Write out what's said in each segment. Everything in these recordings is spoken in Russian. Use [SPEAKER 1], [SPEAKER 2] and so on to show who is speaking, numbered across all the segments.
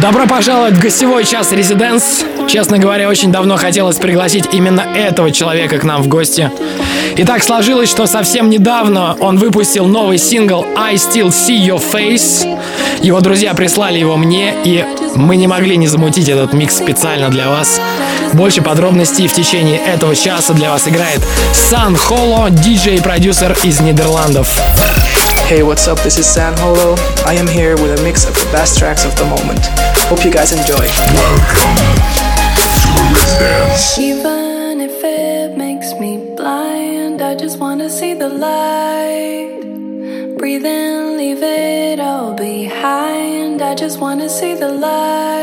[SPEAKER 1] Добро пожаловать в гостевой час Резиденс. Честно говоря, очень давно хотелось пригласить именно этого человека к нам в гости. И так сложилось, что совсем недавно он выпустил новый сингл I Still See Your Face. Его друзья прислали его мне, и мы не могли не замутить этот микс специально для вас. Больше подробностей в течение этого часа для вас играет Сан Холо, диджей и продюсер из Нидерландов.
[SPEAKER 2] Hey, what's up? This is San Holo. I am here with a mix of the best tracks of the moment. Hope you guys enjoy.
[SPEAKER 3] Residence.
[SPEAKER 4] Even if it makes me blind, I just wanna see the light. Breathe in, leave it all behind. I just wanna see the light.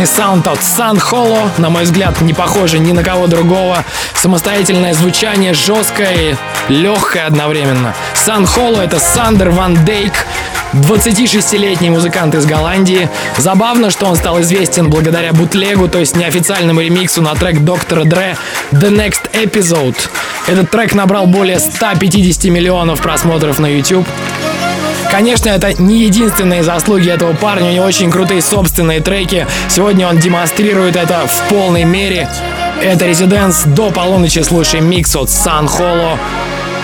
[SPEAKER 1] Невероятный саунд от Sun Holo, на мой взгляд, не похоже ни на кого другого. Самостоятельное звучание, жесткое легкое одновременно. Sun Holo — это Сандер Ван Дейк, 26-летний музыкант из Голландии. Забавно, что он стал известен благодаря бутлегу, то есть неофициальному ремиксу на трек доктора Дре The Next Episode. Этот трек набрал более 150 миллионов просмотров на YouTube. Конечно, это не единственные заслуги этого парня, у него очень крутые собственные треки. Сегодня он демонстрирует это в полной мере. Это Резиденс. До полуночи слушаем микс от Сан Холо.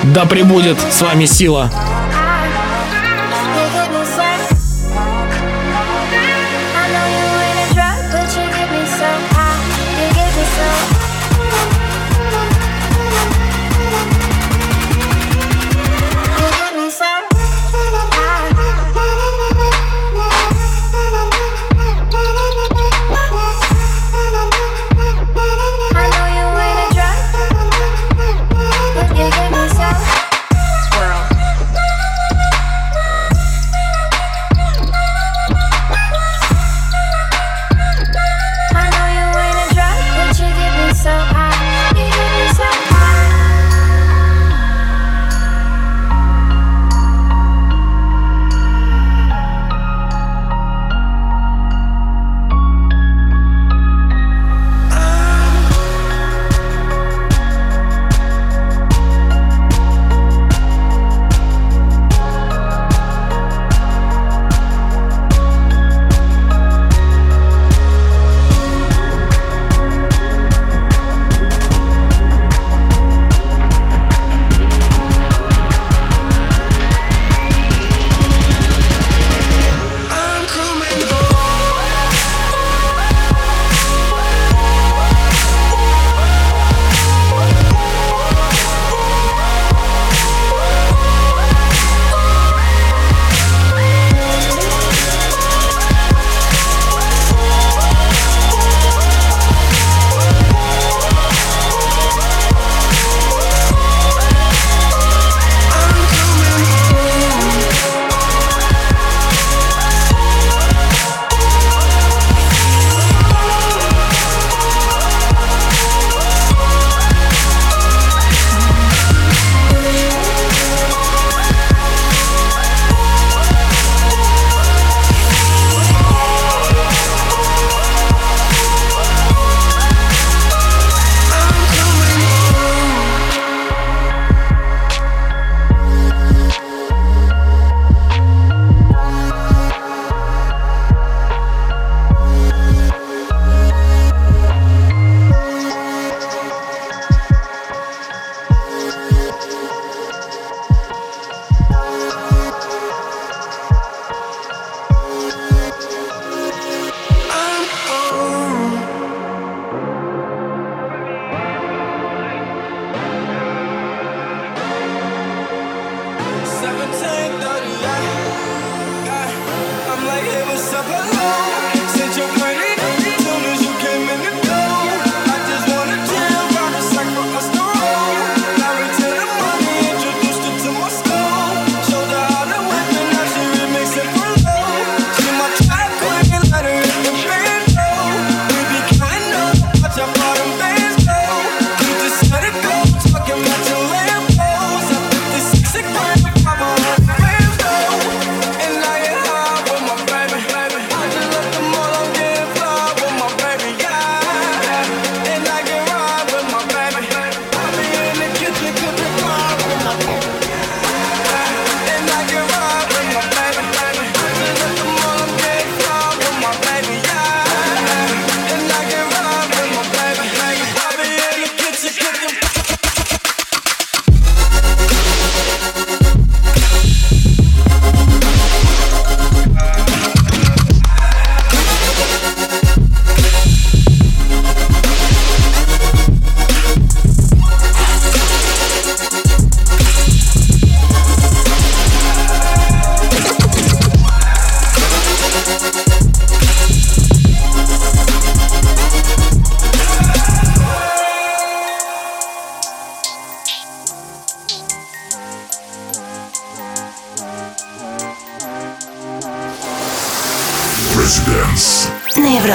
[SPEAKER 1] Да пребудет с вами сила.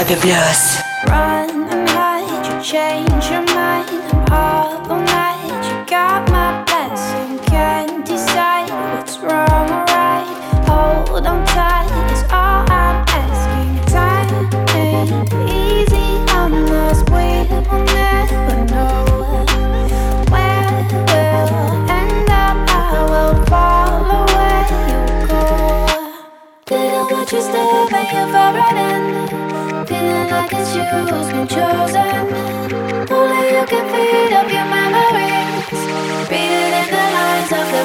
[SPEAKER 5] Club Plus.
[SPEAKER 4] Run and hide your chains.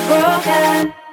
[SPEAKER 4] Broken.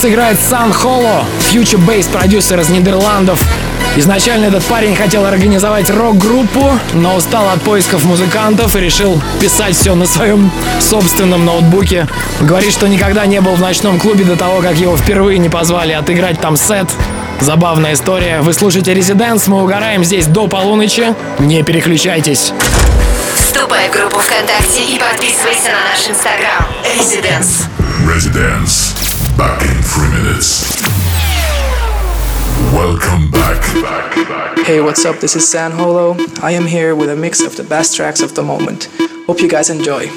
[SPEAKER 1] Вас играет Сан Холло, future bass продюсер из Нидерландов. Изначально этот парень хотел организовать рок-группу, но устал от поисков музыкантов и решил писать все на своем собственном ноутбуке. Говорит, что никогда не был в ночном клубе до того, как его впервые не позвали отыграть там сет. Забавная история. Вы слушаете Резиденс, мы угораем здесь до полуночи. Не переключайтесь.
[SPEAKER 5] Вступай в группу ВКонтакте и подписывайся на наш инстаграм. Резиденс.
[SPEAKER 3] Residence. Back in three minutes. Welcome back.
[SPEAKER 6] Hey, what's up? This is San Holo. I am here with a mix of the best tracks of the moment. Hope you guys enjoy.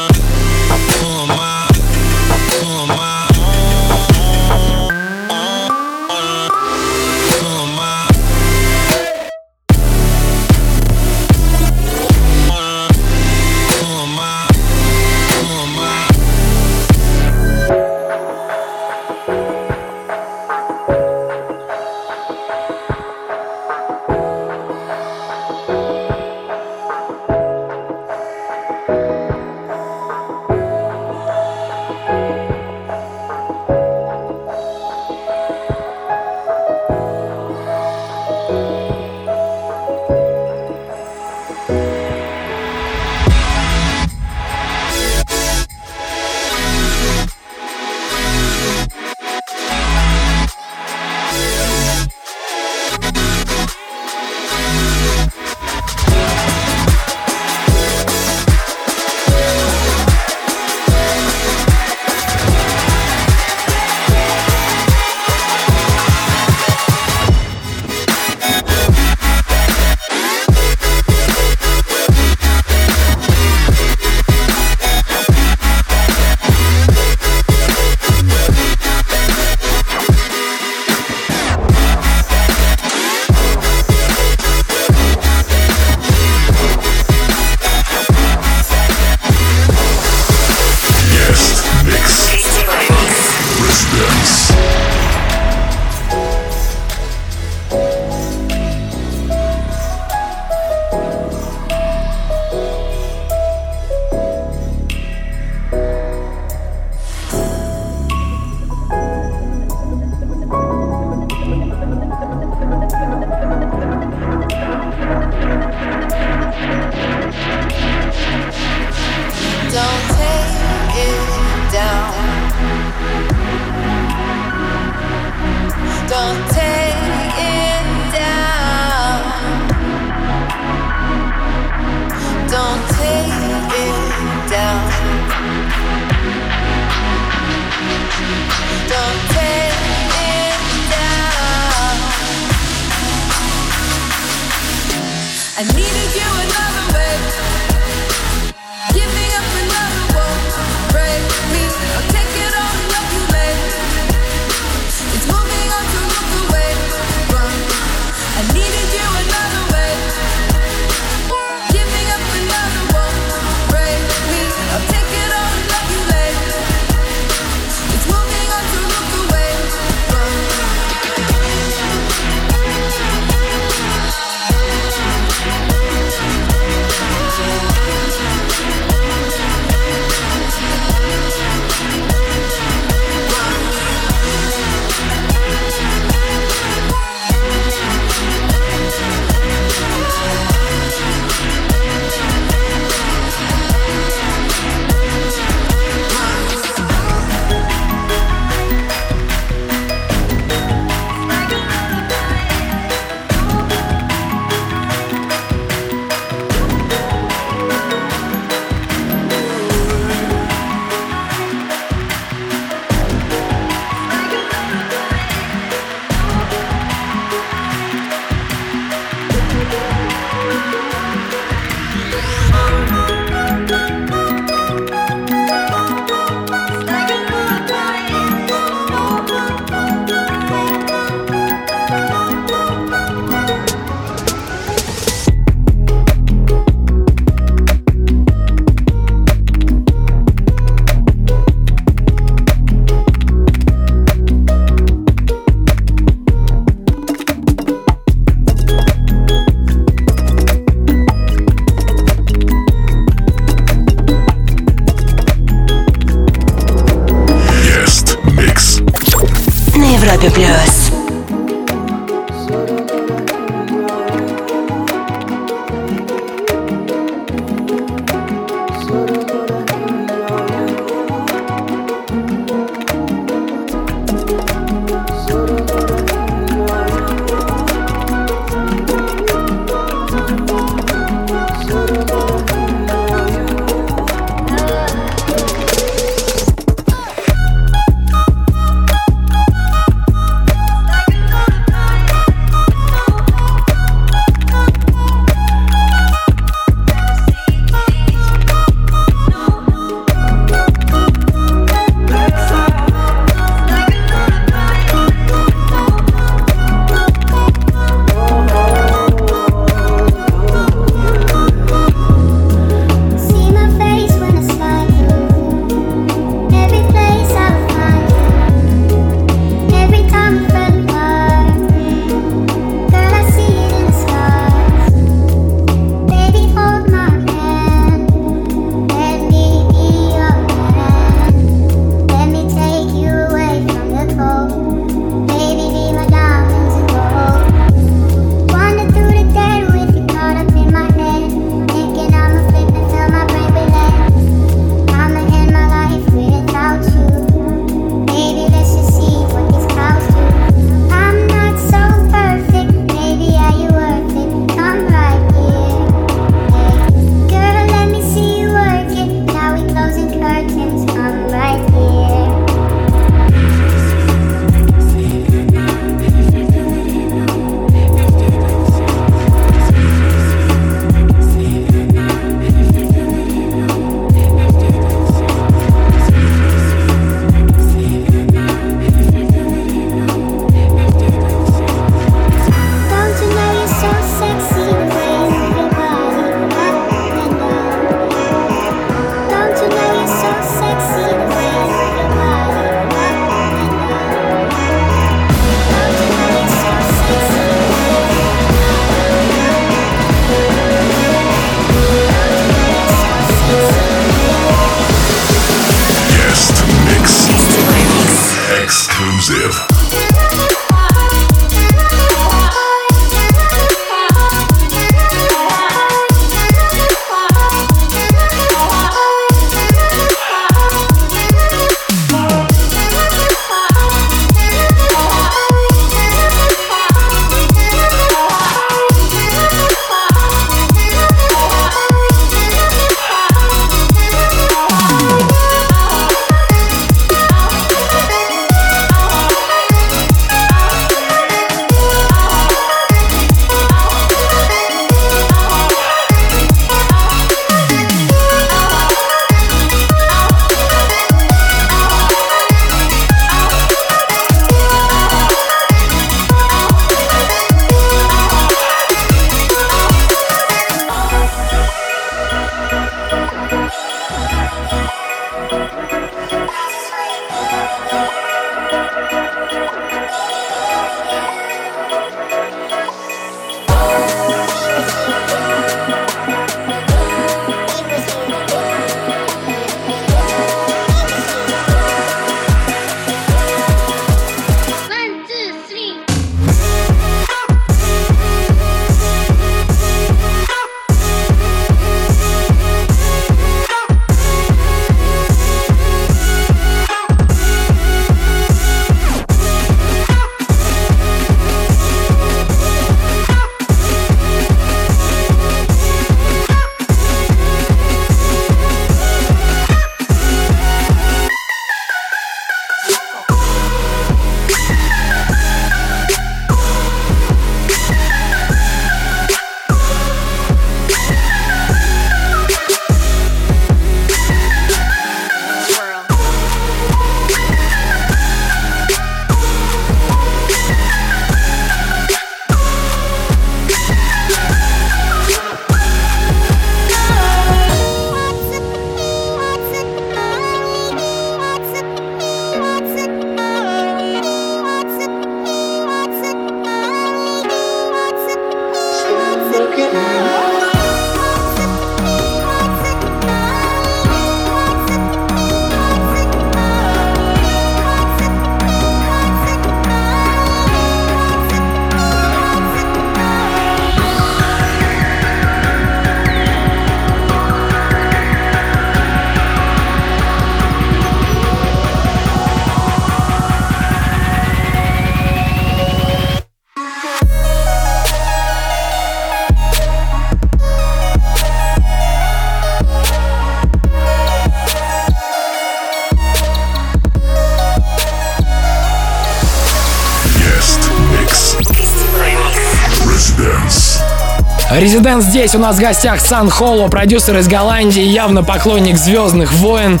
[SPEAKER 1] Резидент здесь у нас в гостях Сан Холло, продюсер из Голландии, явно поклонник Звездных войн.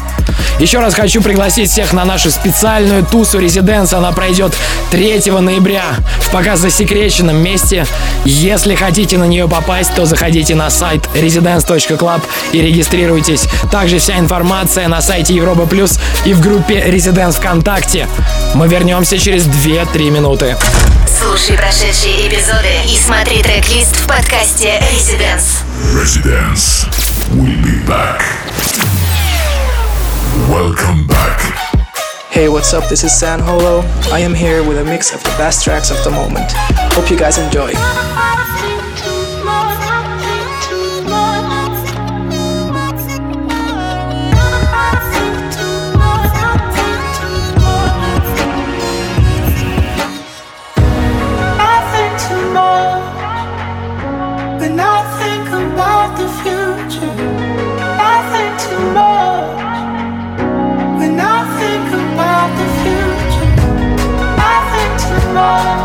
[SPEAKER 1] Еще раз хочу пригласить всех на нашу специальную тусу Резиденс. Она пройдет 3 ноября в пока засекреченном месте. Если хотите на нее попасть, то заходите на сайт residence.club и регистрируйтесь. Также вся информация на сайте Европа Плюс и в группе Резиденс ВКонтакте. Мы вернемся через 2-3 минуты.
[SPEAKER 5] Слушай прошедшие эпизоды и смотри трек-лист в подкасте Residence.
[SPEAKER 3] Residence. We'll be back. Welcome back.
[SPEAKER 2] Hey, what's up? This is San Holo. I am here with a mix of the best tracks of the moment. Hope you guys enjoy.
[SPEAKER 7] oh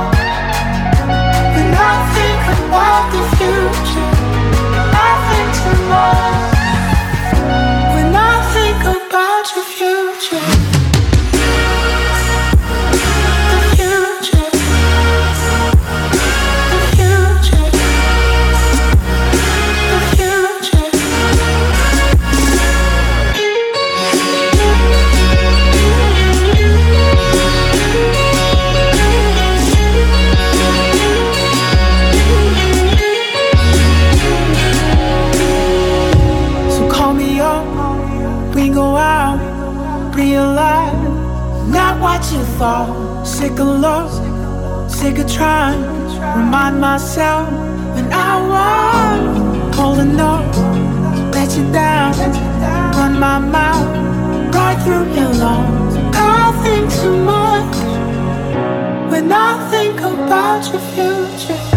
[SPEAKER 7] trying. Remind myself when I was holding up, let you down. Run my mouth right through your lungs. I think too much when I think about your future.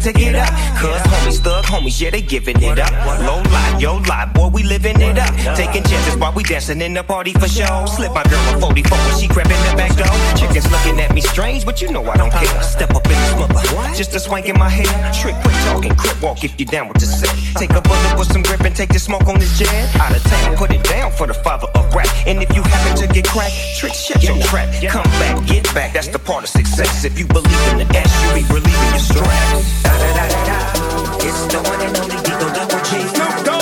[SPEAKER 7] Got to
[SPEAKER 8] get up. Cuz homies, thug homies, yeah, they giving it up. Low lie, yo lie, boy, we living it up. Taking chances while we dancing in the party for show. Slip my girl a 44 when she in the back door. Chickens looking at me strange, but you know I don't care. Step up in the smother, just a swank in my hair. Trick, quick talking, crip walk if you down with the set. Take a bullet with some grip and take the smoke on this jet. Out of town, put it down for the father of rap. And if you happen to get cracked, trick, shut your trap. Come back, get back, that's the part of success. If you believe in the S, you be relieving your stress. Da da da da. It's the one and only Digo Double G. Snoop Dogg.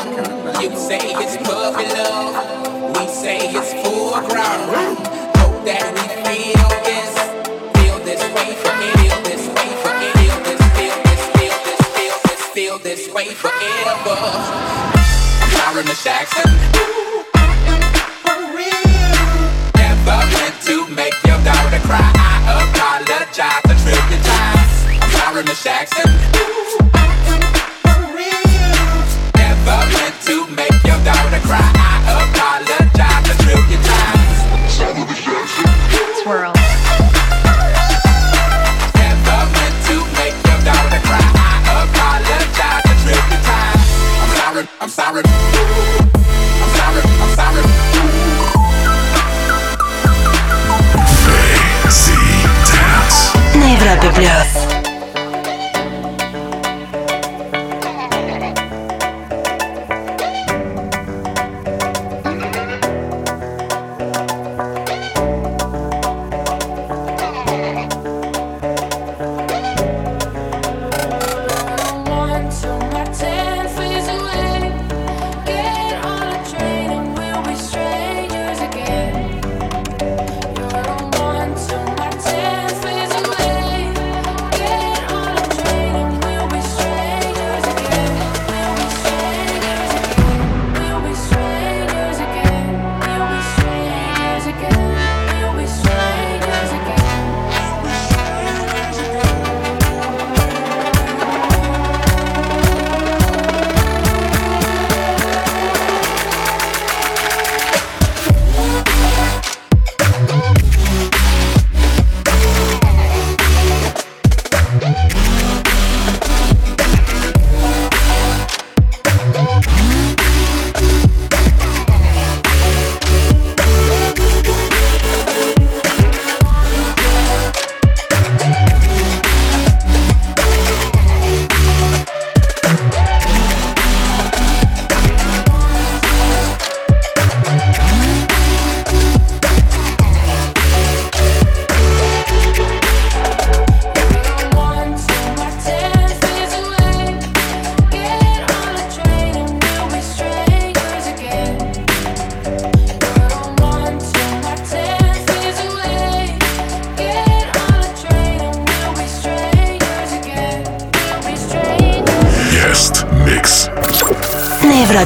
[SPEAKER 8] You
[SPEAKER 9] say it's puppy love. We say it's full grown. Hope that we feel this, feel this way for feel this way for feel this, feel this, feel this, feel this, feel this way forever. Miss Jackson. Never meant to make your daughter cry. I apologize a trillion times. Miss Jackson.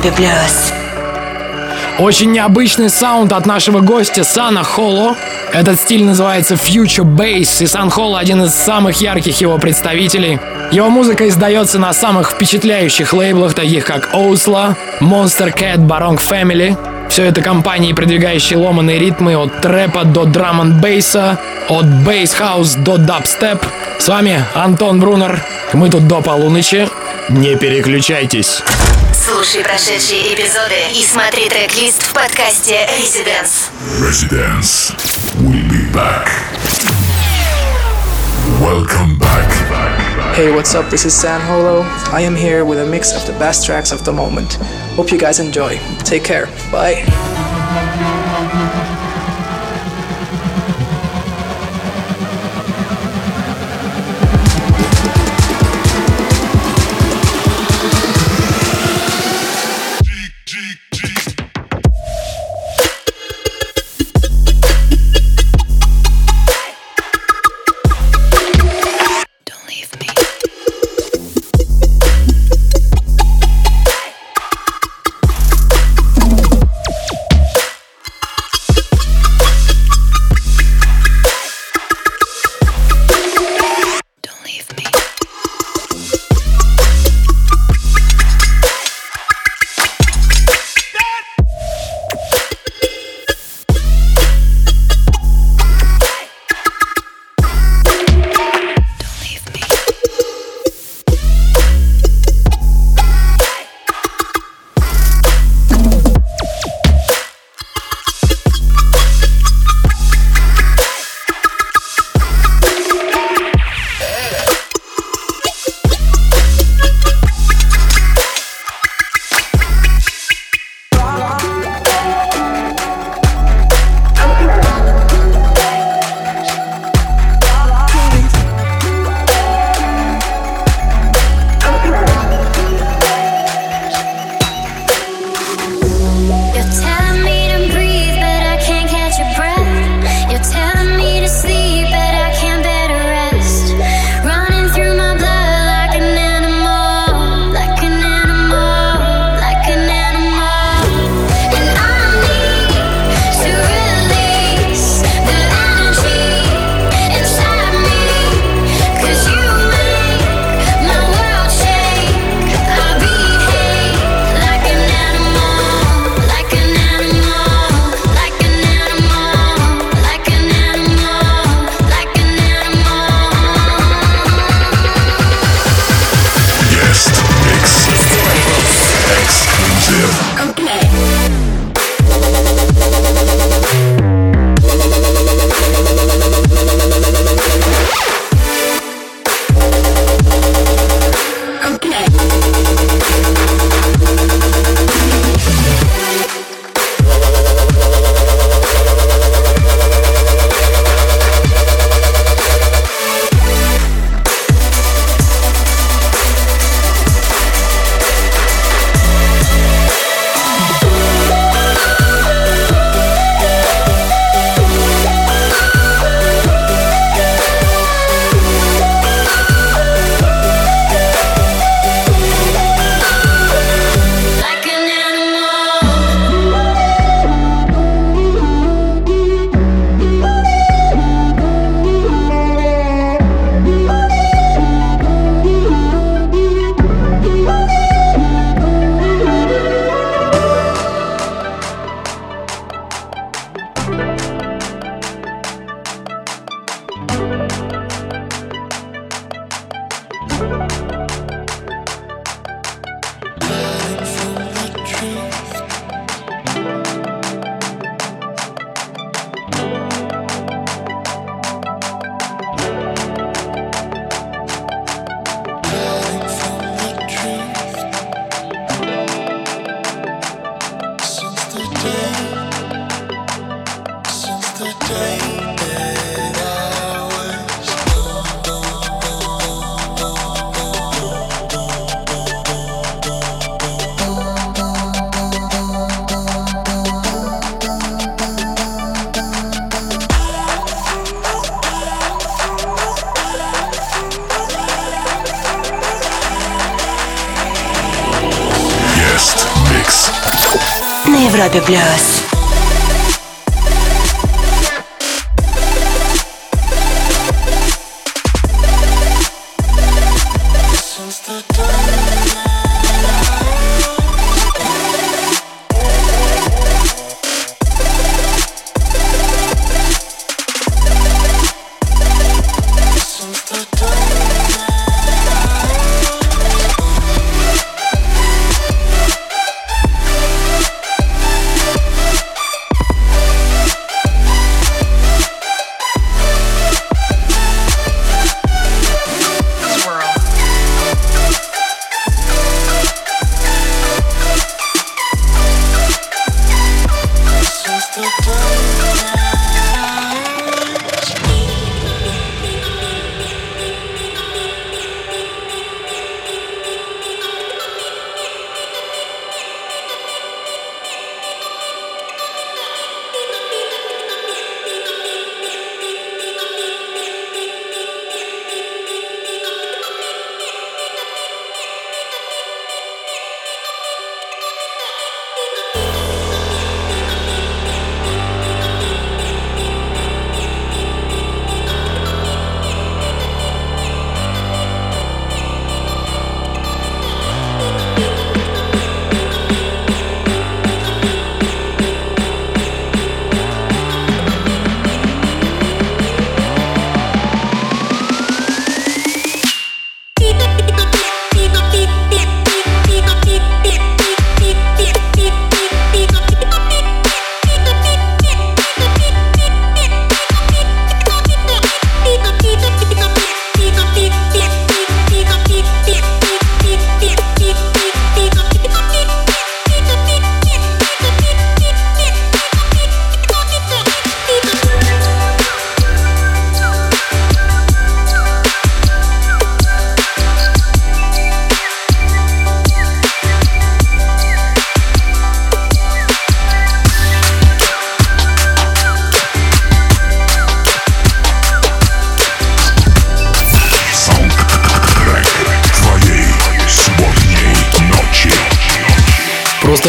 [SPEAKER 5] Европе плюс.
[SPEAKER 1] Очень необычный саунд от нашего гостя Сана Холло. Этот стиль называется Future Bass, и San Holo один из самых ярких его представителей. Его музыка издается на самых впечатляющих лейблах, таких как OWSLA, Monstercat, Barong Family. Все это компании, продвигающие ломаные ритмы от трэпа до драм н бейса, от bass house до дабстеп. С вами Антон Брунер. Мы тут до полуночи. Не переключайтесь.
[SPEAKER 5] Слушай прошедшие эпизоды и смотри трек-лист в подкасте Residence.
[SPEAKER 3] Residence. We'll be back. Welcome back.
[SPEAKER 2] Hey, what's up? This is San Holo. I am here with a mix of the best tracks of the moment. Hope you guys enjoy. Take care. Bye.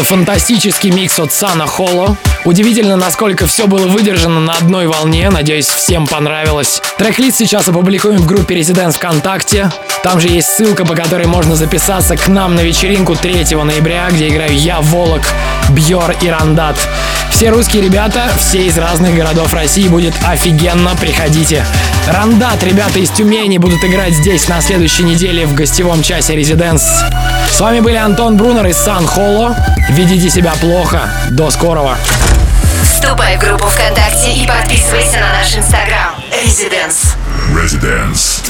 [SPEAKER 1] Фантастический микс от Сана Холло. Удивительно, насколько все было выдержано на одной волне. Надеюсь, всем понравилось. Трек-лист сейчас опубликуем в группе Residents ВКонтакте. Там же есть ссылка, по которой можно записаться к нам на вечеринку 3 ноября, где играю я, Волок, Бьор и Рандат. Все русские ребята, все из разных городов России, будет офигенно, приходите. Рандат, ребята из Тюмени, будут играть здесь на следующей неделе в гостевом часе Residents. С вами были Антон Брунер из Сан Холло. Ведите себя плохо. До скорого.
[SPEAKER 5] Вступай в группу ВКонтакте и подписывайся на наш инстаграм. Residence.
[SPEAKER 3] Residence.